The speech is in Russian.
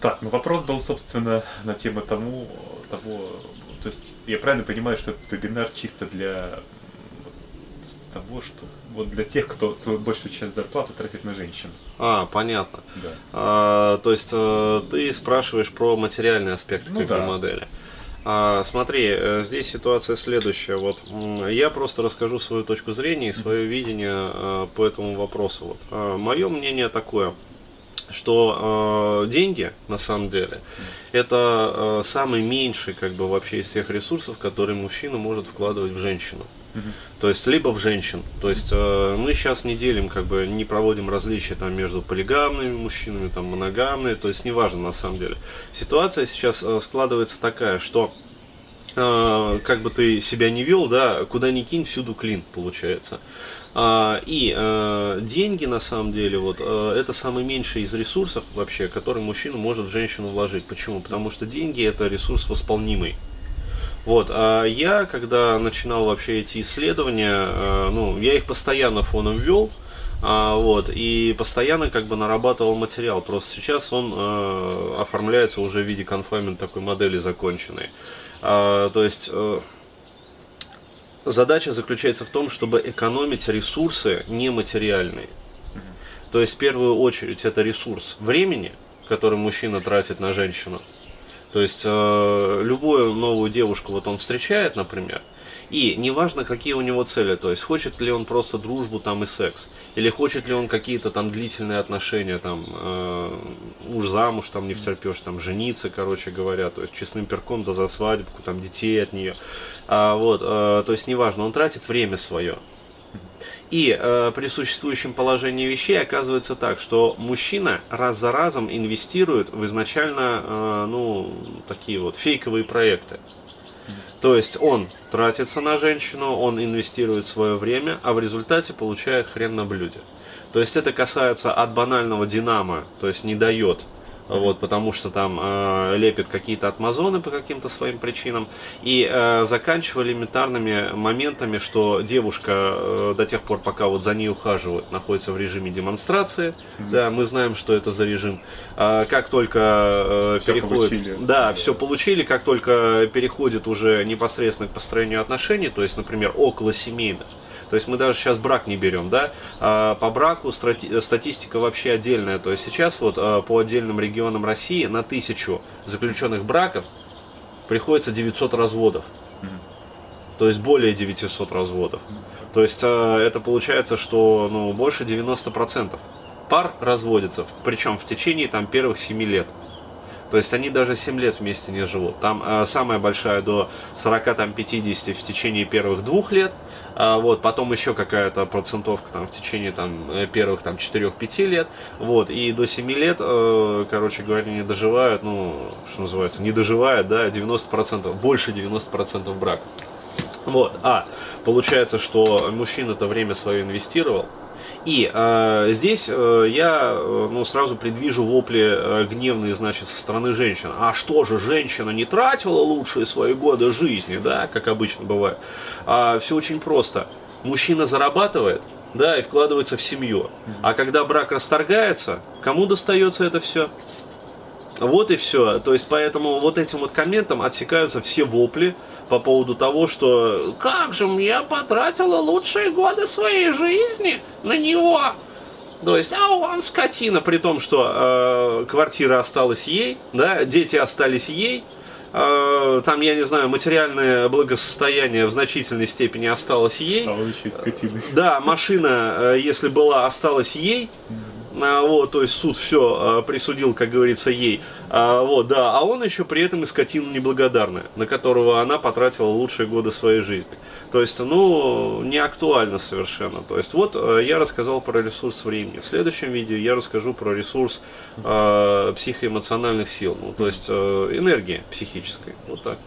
Так, ну вопрос был, собственно, на тему тому, того, то есть я правильно понимаю, что этот вебинар чисто для того, что вот для тех, кто свою большую часть зарплаты тратит на женщин. А, понятно. Да. А, то есть э, ты спрашиваешь про материальный аспект Ну как да. модели. А, смотри, э, здесь ситуация следующая. Вот я просто расскажу свою точку зрения и свое видение э, по этому вопросу. Вот. мое мнение такое, что э, деньги на самом деле это э, самый меньший как бы вообще из всех ресурсов, которые мужчина может вкладывать в женщину. То есть либо в женщин. То есть э, мы сейчас не делим, как бы не проводим различия там между полигамными мужчинами, там моногамные, то есть неважно на самом деле. Ситуация сейчас э, складывается такая, что как бы ты себя не вел, да, куда ни кинь, всюду клин получается. А, и э, деньги на самом деле вот это самый меньший из ресурсов вообще, который мужчина может в женщину вложить. Почему? Потому что деньги это ресурс восполнимый. Вот, а я, когда начинал вообще эти исследования, ну, я их постоянно фоном вел, а, вот, и постоянно как бы нарабатывал материал. Просто сейчас он э, оформляется уже в виде конфаймент такой модели законченной. А, то есть э, задача заключается в том, чтобы экономить ресурсы нематериальные. То есть в первую очередь это ресурс времени, который мужчина тратит на женщину. То есть э, любую новую девушку вот он встречает, например, и неважно, какие у него цели, то есть хочет ли он просто дружбу там и секс, или хочет ли он какие-то там длительные отношения, там э, уж замуж там не втерпешь, там жениться, короче говоря, то есть честным перком да за свадьбу, там детей от нее, а, вот, э, то есть неважно, он тратит время свое. И э, при существующем положении вещей оказывается так, что мужчина раз за разом инвестирует в изначально, э, ну, такие вот фейковые проекты. То есть он тратится на женщину, он инвестирует свое время, а в результате получает хрен на блюде. То есть это касается от банального динамо, то есть не дает, вот, потому что там э, лепит какие-то отмазоны по каким-то своим причинам, и э, заканчивая элементарными моментами, что девушка э, до тех пор, пока вот за ней ухаживают, находится в режиме демонстрации, да, мы знаем, что это за режим, А как только э, переходит, получили. да, все получили, как только переходит уже непосредственно к построению отношений, то есть, например, около семейных, то есть мы даже сейчас брак не берем, да. А по браку страти- статистика вообще отдельная. То есть сейчас вот а, по отдельным регионам России на тысячу заключенных браков приходится 900 разводов. То есть более 900 разводов. То есть а, это получается, что ну, больше 90% пар разводятся, причем в течение там, первых 7 лет. То есть они даже 7 лет вместе не живут. Там а, самая большая до 40-50 в течение первых двух лет. А, вот, потом еще какая-то процентовка там, в течение там, э, первых там, 4-5 лет. Вот, и до 7 лет, э, короче говоря, не доживают, ну, что называется, не доживают, да, 90%, больше 90% браков. Вот, а получается, что мужчина это время свое инвестировал. И э, здесь э, я э, ну, сразу предвижу вопли э, гневные, значит, со стороны женщин. А что же, женщина не тратила лучшие свои годы жизни, да, как обычно бывает. А, все очень просто. Мужчина зарабатывает, да, и вкладывается в семью. А когда брак расторгается, кому достается это все? Вот и все. То есть поэтому вот этим вот комментом отсекаются все вопли по поводу того, что как же я потратила лучшие годы своей жизни на него. То есть, а он скотина, при том, что э, квартира осталась ей, да, дети остались ей, э, там, я не знаю, материальное благосостояние в значительной степени осталось ей. А он еще и скотины. Да, машина, э, если была, осталась ей. А, вот, то есть суд все присудил, как говорится, ей. А, вот, да, а он еще при этом и скотина неблагодарная, на которого она потратила лучшие годы своей жизни. То есть, ну, не актуально совершенно. То есть, вот э, я рассказал про ресурс времени. В следующем видео я расскажу про ресурс э, психоэмоциональных сил, ну, то есть э, энергии психической. Вот так.